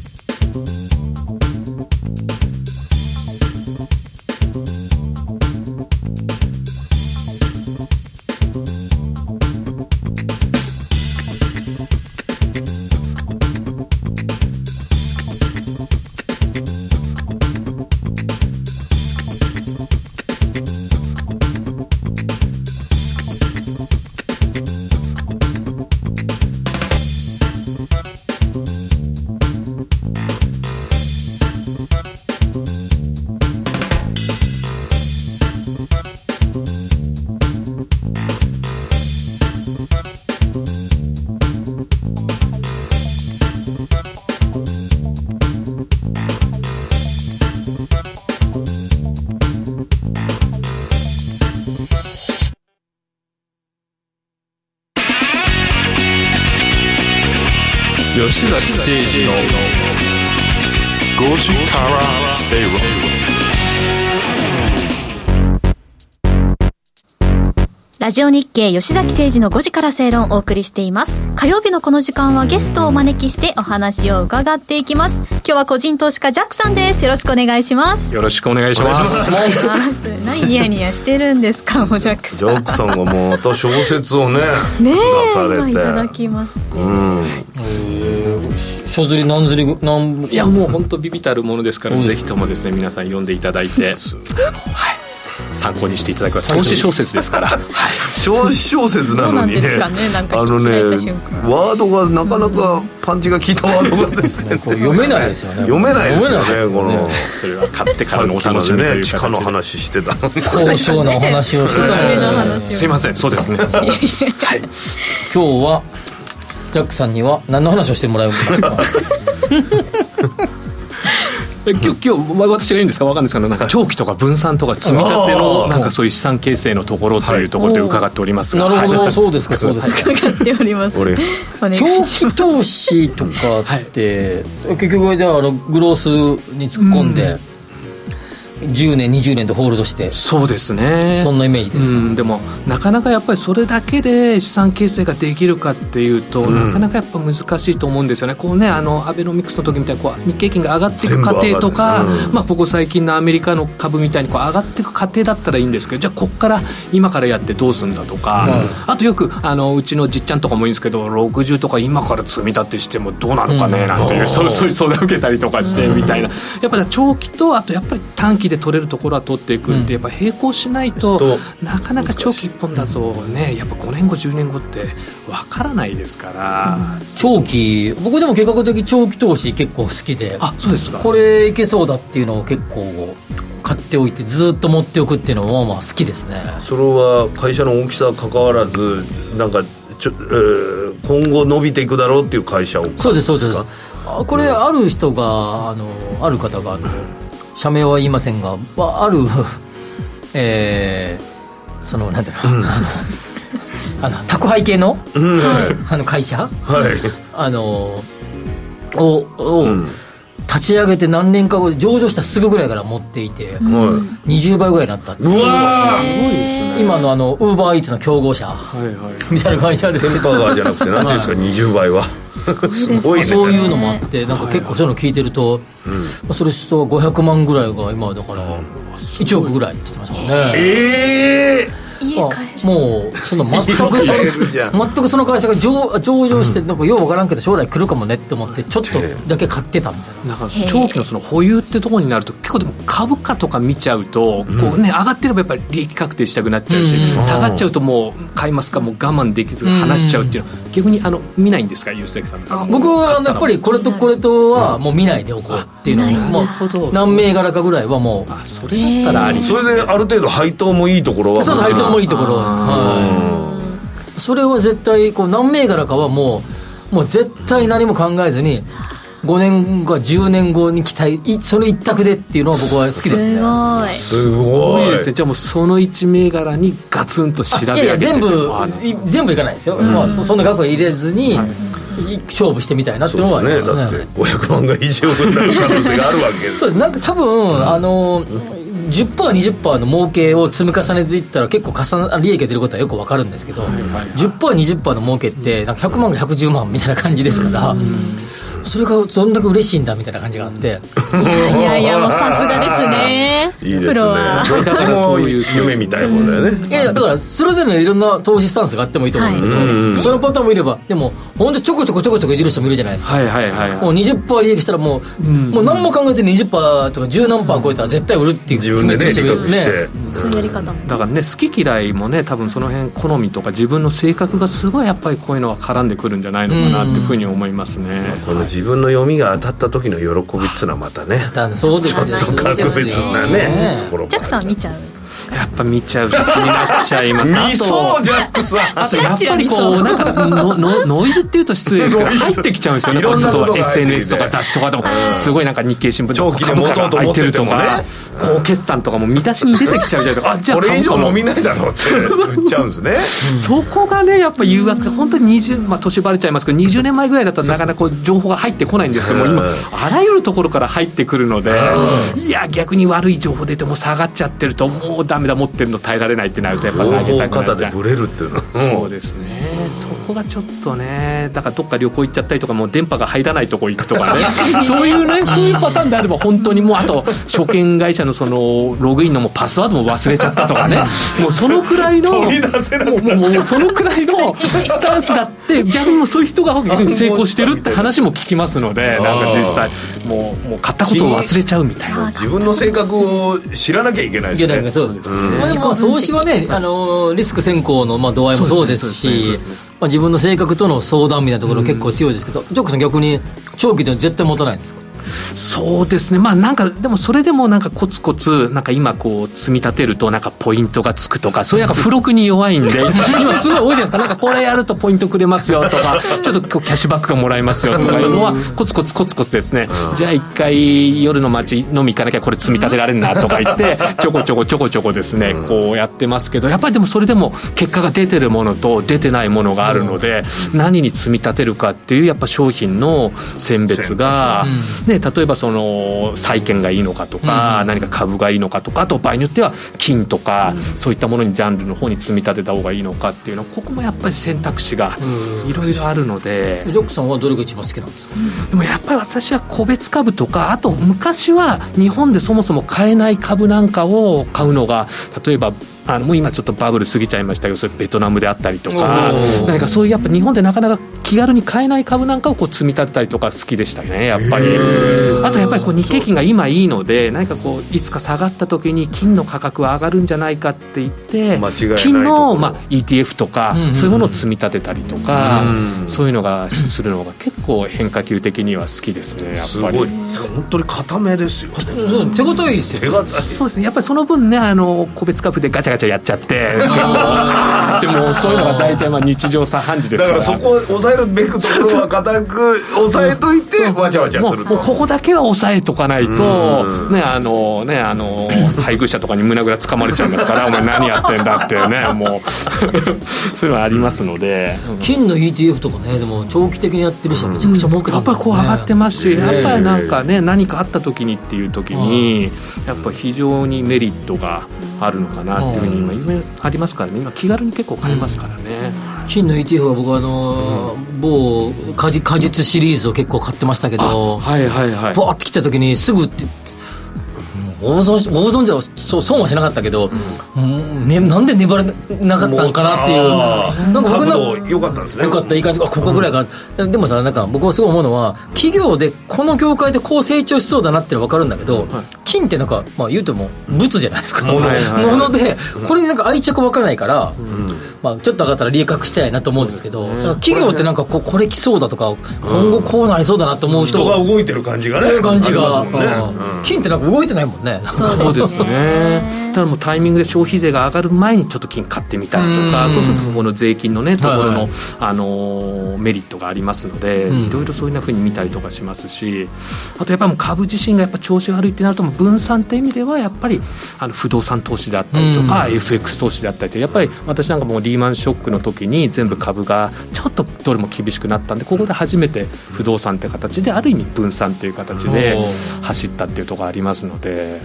ラジオ日経吉崎誠二の5時から正論をお送りしています。火曜日のこの時間はゲストをお招きしてお話を伺っていきます。今日は個人投資家ジャックさんです。よろしくお願いします。よろしくお願いします。お願いします。何ニヤニヤしてるんですか、もうジャックさん。ジャックさんがもうまた小説をねね出え、されて今いただきまして。うん書釣り何釣り何いやもう本当ビビたるものですからぜひともですね皆さん読んでいただいてはい参考にしていただく投資小説ですから、はい、投資小説なのにね。あのねワードがなかなかパンチが効いたワードが、ね、読めないですよね。読めないですよねこの。それは買ってからのお楽しみという地下の話してた。高尚なお話をしてた。すいませんそうですね。はい。今日はジャックさんには何の話をしてもらうんですか？今日今日私が言うんですか分かんないですけどなんか長期とか分散とか積み立てのなんかそういう資産形成のところというところで伺っておりますが、なるほど、そうですかそうですか。伺っております。長期投資とかって、結局じゃあグロースに突っ込んで、10年20年とホールドして。そうですね。そんなイメージですか、うん、でもなかなかやっぱりそれだけで資産形成ができるかっていうと、うん、なかなかやっぱ難しいと思うんですよね。こうねあのアベノミクスの時みたいにこう日経金が上がっていく過程とか、うん、まあ、ここ最近のアメリカの株みたいにこう上がっていく過程だったらいいんですけどじゃあここから今からやってどうするんだとか、あとよくあのうちのじっちゃんとかもいいんですけど60とか今から積み立てしてもどうなのかねなんていう、そうそういう相談受けたりとかしてみたいな、やっぱり長期とあとやっぱり短期で取れるところは取っていくって、やっぱ並行しないと、なかなか長期一本だとねやっぱ5年後10年後ってわからないですから、長期僕でも計画的長期投資結構好きであそうですか。これいけそうだっていうのを結構買っておいてずっと持っておくっていうのはまあ好きですね。それは会社の大きさ関わらずなんかちょ、えー、今後伸びていくだろうっていう会社をそうですそうです。これある人があのある方があの社名は言いませんが、あ、る、えー、そのなんていうの、うん、あのあの宅配系の,、うん、あの会社、はい、あのをを、うん立ち上げて何年か後上場したすぐぐらいから持っていて、うん、20倍ぐらいになったっていう。うわすごいですね。今のあのウーバーイーツの競合社、はいはい、みたいな会社で。テンパーガーじゃなくて何ていうんですか、はい、20倍は。すごい、ね、そういうのもあってなんか結構そういうの聞いてると、はいそれ人は500万ぐらいが今だから1億ぐらいって言ってましたもんね。ええー家帰もうその全く 全くその会社が上上場して、なんかよう分からんけど将来来るかもねって思ってちょっとだけ買ってたみたいな。なんか長期のその保有ってところになると結構でも株価とか見ちゃうと、こうね上がってればやっぱり利益確定したくなっちゃうし、下がっちゃうともう買いますかもう我慢できず離しちゃうっていうのは、逆にあの見ないんですか吉崎さん僕はやっぱりこれとこれとはもう見ないでおこうっていうのを、もう何銘柄かぐらいはもうそれだったらあり。それである程度配当もいいところはそう配当もいいところ。はい、それは絶対こう何銘柄かはもうもう絶対何も考えずに5年後10年後に期待その一択でっていうのは僕は好きですね。すごい。ですね。じゃあもうその1銘柄にガツンと調べ上げて。いや全部全部いかないですよ、うん、まあ、そんな額は入れずに、はい勝負してみたいなっていうのはありますね。ね。だって500万が1億になる可能性があるわけです。そうなんか多分、うん、あの 10%20% の儲けを積み重ねていったら結構重な利益が出ることはよく分かるんですけど、はいはいはい、10%20% の儲けってなんか100万が110万みたいな感じですから、それがどんだけ嬉しいんだみたいな感じがあって。いやいやもうさすがですね。いいですね。どっちも夢みたいなもんだよね。いやだからそれぞれのいろんな投資スタンスがあってもいいと思うんですよ、はい、そのパターンもいればでも本当ちょこちょこちょこちょこいじる人もいるじゃないですか。はいはいはい、もう20%利益したらもう,、もう何も考えずに20%とか10何パー超えたら絶対売るっていう自分でねしてそういうやり方もだからね好き嫌いもね多分その辺好みとか自分の性格がすごいやっぱりこういうのは絡んでくるんじゃないのかなっていうふうに思いますね、この自分の読みが当たった時の喜びっていうのはまたねそうですね。ちょっと格別なねジャックさん見ちゃう？やっぱ見ちゃう気になっちゃいます。見そうジャックさん。あとやっぱりこうなんかののノイズっていうと失礼ですけど入ってきちゃうんですよねいろんなこと SNS とか雑誌とかでも。すごいなんか日経新聞とか株価が入ってるとか高決算とかも見出しに出てきちゃうじゃない。ですかあじゃあこれ以上飲みないだろうって言っちゃうんですね。そこがねやっぱ誘惑本当に20まあ年バレちゃいますけど20年前ぐらいだったらなかなかこう情報が入ってこないんですけども今あらゆるところから入ってくるのでいや逆に悪い情報出ても下がっちゃってるともうダメだ持ってるの耐えられないってなるとやっぱ投げたくなっでれるっていうの。そうですね。そこがちょっとねだからどっか旅行行っちゃったりとかもう電波が入らないとこ行くとかね。そういうねそういうパターンであれば本当にもうあと証券会社のそのログインのもパスワードも忘れちゃったとかね。もうそのくらいのもうもうもうそのくらいのスタンスだって逆にもうそういう人が成功してるって話も聞きますのでなんか実際もうもう買ったことを忘れちゃうみたいな。自分の性格を知らなきゃいけないですね。そうです、まあ、でも投資はねあのリスク先行のまあ度合いもそうですしまあ、自分の性格との相談みたいなところ結構強いですけど、ジョックさん逆に長期で絶対持たないんですか？そうですね、まあなんか、でもそれでもなんかコツコツ、なんか今こう積み立てるとなんかポイントがつくとか、そういうなんか付録に弱いんで、今すごい多いじゃないですか、なんかこれやるとポイントくれますよとか、ちょっとキャッシュバックがもらえますよとかいうのは、コツコツコツコツですね、じゃあ一回夜の街飲み行かなきゃこれ積み立てられるなとか言って、ちょこちょこちょこちょこですね、こうやってますけど、やっぱりでもそれでも結果が出てるものと出てないものがあるので、何に積み立てるかっていうやっぱ商品の選別が、ね、例えばその債券がいいのかとか、何か株がいいのかとかあと場合によっては金とか、そういったものにジャンルの方に積み立てた方がいいのかっていうのはここもやっぱり選択肢がいろいろあるので、ジョックさんはどれが一番好きなんですか、でもやっぱり私は個別株とかあと昔は日本でそもそも買えない株なんかを買うのが例えばあのもう今ちょっとバブル過ぎちゃいましたけどそれベトナムであったりとか何かそういうやっぱ日本でなかなか気軽に買えない株なんかをこう積み立てたりとか好きでしたねやっぱり。あとやっぱりこう日経金が今いいので何かこういつか下がった時に金の価格は上がるんじゃないかって言って金の、まあ、ETF とかそういうものを積み立てたりとかそういうのがするのが結構変化球的には好きですねやっぱり。本当に固めですよ手堅いですよ。そうですね。やっぱりその分ねあの個別株でガチャガチャやっちゃって。でもそういうのが大体まあ日常茶飯事ですから。だからそこを抑えるべくところは固く抑えといてわちゃわちゃするもうここだけは抑えとかないとねあのねあの配偶者とかに胸ぐらつかまれちゃいますから お前何やってんだってねもう。そういうのはありますので。金の ETF とかねでも長期的にやってる人めちゃくちゃ儲けてる、ね、やっぱりこう上がってますしやっぱりなんかね何かあった時にっていう時にやっぱ非常にメリットがあるのかなっていうふうに今今ありますからね。今気軽に結構買えますからね、うん、金の ETF は僕はあの、うん、某果実シリーズを結構買ってましたけどはいはいはい。バーって来た時にすぐって大損大損じゃそう損はしなかったけど、うん。ね、なんで粘れなかったのかなっていう。なんか僕のよかったんですね。よかったいい感じ。ここぐらいかな、でもさなんか僕はすごい思うのは企業でこの業界でこう成長しそうだなってのは分かるんだけど、はい、金ってなんか、まあ、言うても物じゃないですか。ものでこれになんか愛着分からないから、うんまあ、ちょっと上がったら利益したいなと思うんですけど、ね、企業ってなんかここれ来そうだとか、今後こうなりそうだなと思う人、人が動いてる感じがね感じが、ね。うん、金ってなんか動いてないもんね。そうですね。ただもうタイミングで消費税が上がる前にちょっと金買ってみたりとかそうするとそこの税金のねところの、はい、あのメリットがありますので、いろいろそういうふうに見たりとかしますしあとやっぱり株自身がやっぱ調子悪いってなると分散っていう意味ではやっぱりあの不動産投資であったりとか、FX 投資であったりやっぱり私なんかもうリーマンショックの時に全部株がちょっとどれも厳しくなったんでここで初めて不動産って形である意味分散っていう形で走ったっていうところありますので。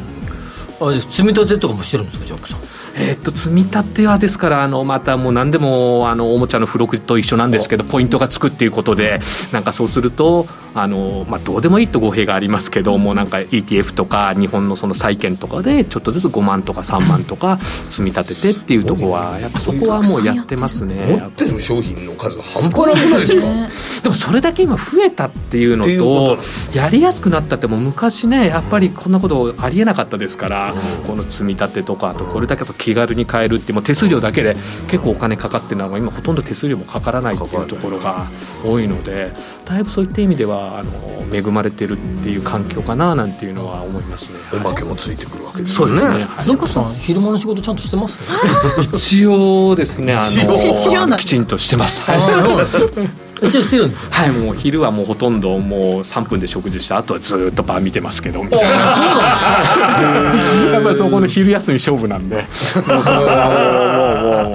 あ積み立てとかもしてるんですかジャックさんえー、っと積み立てはですからあのまたもう何でもあのおもちゃの付録と一緒なんですけどポイントがつくっていうことでなんかそうするとあの、まあ、どうでもいいと語弊がありますけどもなんか ETF とか日本のその債券とかでちょっとずつ5万とか3万とか積み立ててっていうところはやっぱそこはもうやってますね。持ってる商品の数半端なくないですか。でもそれだけ今増えたっていうのとやりやすくなったっても昔ねやっぱりこんなことありえなかったですから、この積み立てとかあとこれだけと気軽に買えるってもう手数料だけで結構お金かかってるのが今ほとんど手数料もかからないっていうところが多いのでだいぶそういった意味ではあの恵まれてるっていう環境かななんていうのは思いますね。おまけもついてくるわけですそうですね。どこさん昼間の仕事ちゃんとしてます？一応ですねあのきちんとしてます。はい 一応してるんですはいもう昼はもうほとんどもう3分で食事した後はずっとバー見てますけどみたいな。そうなんですね。やっぱりそこの昼休み勝負なんで。もうも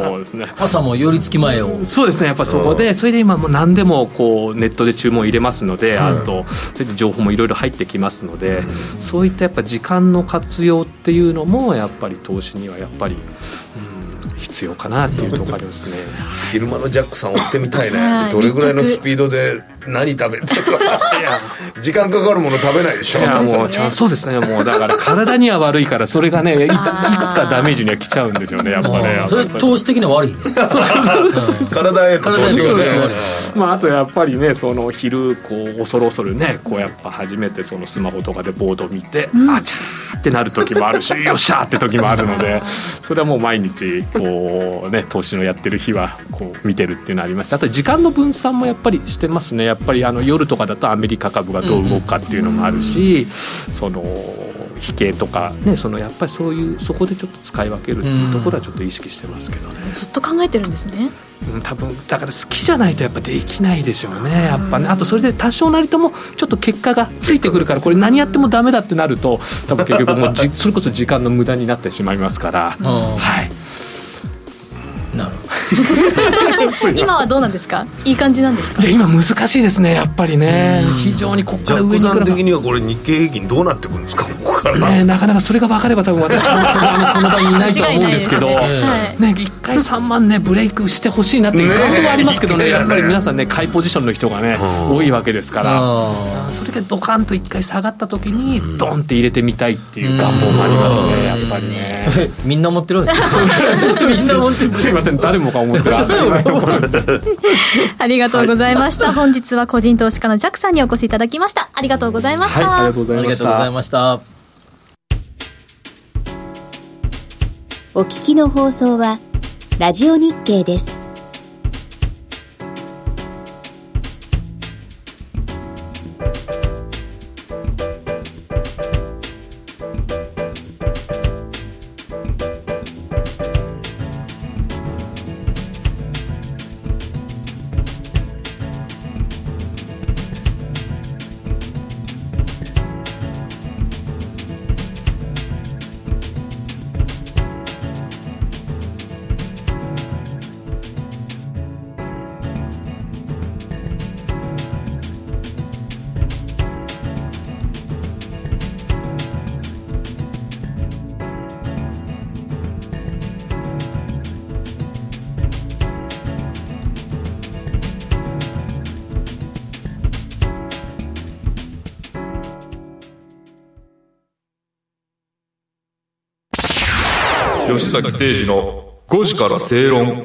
うもうですね。朝も寄り付き前を。そうですね。やっぱそこでそれで今もう何でもこうネットで注文入れますので、あとそれで情報もいろいろ入ってきますので、そういったやっぱ時間の活用っていうのもやっぱり投資にはやっぱり、うん必要かなっていうところありますね。昼間のジャックさん追ってみたいね。どれぐらいのスピードで何食べてか時間かかるもの食べないでしょ。いやもうちゃんそうですね。もうだから体には悪いからそれがねいいくつかダメージには来ちゃうんでしょうねやっぱね。それ投資的には悪いね。体への投資がね。まああとやっぱりねその昼こう恐る恐るねこうやっぱ初めてそのスマホとかでボード見て、あちゃーってなる時もあるしよっしゃーって時もあるのでそれはもう毎日こうね投資のやってる日はこう見てるっていうのあります。あと時間の分散もやっぱりしてますね。やっぱりあの夜とかだとアメリカ株がどう動くかっていうのもあるし、その引けとかねそのやっぱりそういうそこでちょっと使い分けるっていうところはちょっと意識してますけどね、ずっと考えてるんですね。うん、多分だから好きじゃないとやっぱできないでしょうねやっぱね。あとそれで多少なりともちょっと結果がついてくるからこれ何やってもダメだってなると多分結局もうじそれこそ時間の無駄になってしまいますから、はい 今はどうなんですか？いい感じなんですか？いや今難しいですねやっぱりね。非常にここから上に来るさん的にはこれ日経平均どうなってくるんですか？ここから。ね、なかなかそれが分かれば多分私この場にいないとは思うんですけど。ね。ね一回3万ねブレイクしてほしいなっていう願望はありますけどねねやっぱり皆さんね買いポジションの人がね多いわけですから。あそれがドカンと一回下がった時にドンって入れてみたいっていう願望もありますねやっぱりね。それみんな持ってるんですみんな持ってるすいません誰もが思ってたありがとうございました、本日は個人投資家のジャックさんにお越しいただきました。ありがとうございました、はいありがとうござあいました。お聞きの放送はラジオ日経です。崎誠二の5時から正論。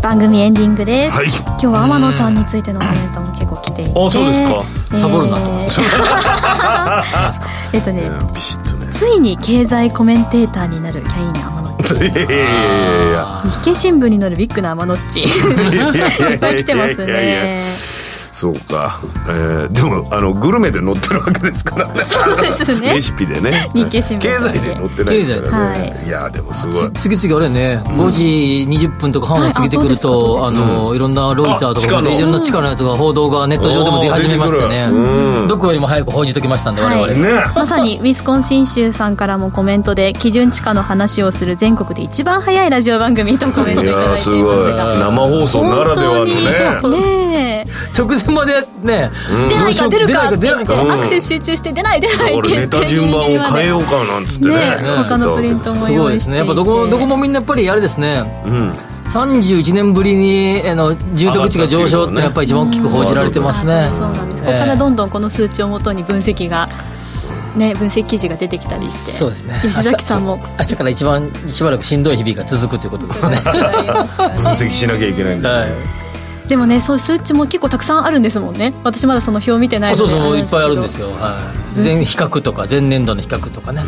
番組エンディングです、はい。今日は天野さんについてのコメントも結構来ていて。あそうですか。えー。サボるなと思って えっとねビシッとね。ついに経済コメンテーターになるキャイン天野。いやいやいやいや。日経新聞に載るビッグな天野っち。いっぱい来てますいやいやいや。いねそうか、えー、でもあのグルメで載ってるわけですからね。そうですね。レシピでね。日経新聞経済で載ってないですからね、経い、やでもすごい。次々あれね、5時20分とか半を過ぎてくると、はいああの、いろんなロイターとかいろんな地下のやつが報道がネット上でも出始めましてね。うん、どこよりも早く報じときましたんで、我々。はいね。まさにウィスコンシン州さんからもコメントで基準地価の話をする全国で一番早いラジオ番組とコメントいいただいていますやすごい。が生放送ならではのね。ねえ。直前までね、出ないか出るかって出ないか出ないか。アクセス集中して出ない出ないってネタ順番を変えようかなんつってね。他のプリントもすごいですね。用意していてやっぱどこ、どこもみんなやっぱりあれですね、うん。31年ぶりに、あの、住宅地が上昇ってのはやっぱり一番大きく報じられてますね。そうなんです。ここからどんどんこの数値をもとに分析がね分析記事が出てきたりして。そうですね。吉崎さんも。明日から一番しばらくしんどい日々が続くということですね。分析しなきゃいけないんだ、はい。でもねそういう数値も結構たくさんあるんですもんね。私まだその表見てないのであそうそういっぱいあるんれですよ、はい、前比較とか前年度の比較とかね。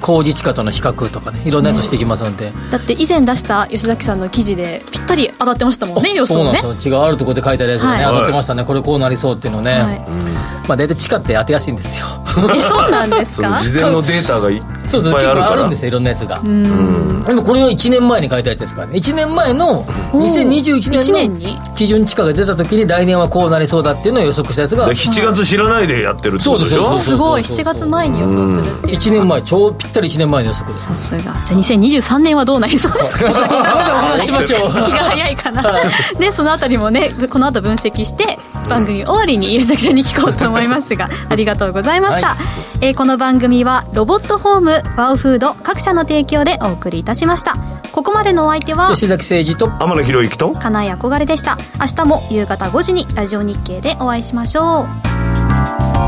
工事地価との比較とかね。いろんなやつしていきますので、だって以前出した吉崎さんの記事でぴったり当たってましたもんね予そう想ねなんですよ。違うあるところで書いてあるやつがね、はい。当たってましたね。これこうなりそうっていうのね、はい。まあ大体地価って当てやすいんですよ。えそうなんですか？その事前のデータがそうそう結構あるんですよいろんなやつが。うん。でもこれは1年前に書いたやつですからね。1年前の2021 1年年に？の基準地価が出た時に来年はこうなりそうだっていうのを予測したやつが。で7月知らないでやってるってことでしょ？そうですすごい。7月前に予想する。っていう1年前超ぴったり1年前の予測です。さすが。じゃあ2023年はどうなりそうですか？またお話ししましょう。気が早いかな。でそのあたりもねこの後分析して番組終わりに吉崎さんに聞こうと思いますがありがとうございました、はえーこの番組はロボットホームバオフード各社の提供でお送りいたしました。ここまでのお相手は吉崎誠二と天野博之と金井憧れでした。明日も夕方5時にラジオ日経でお会いしましょう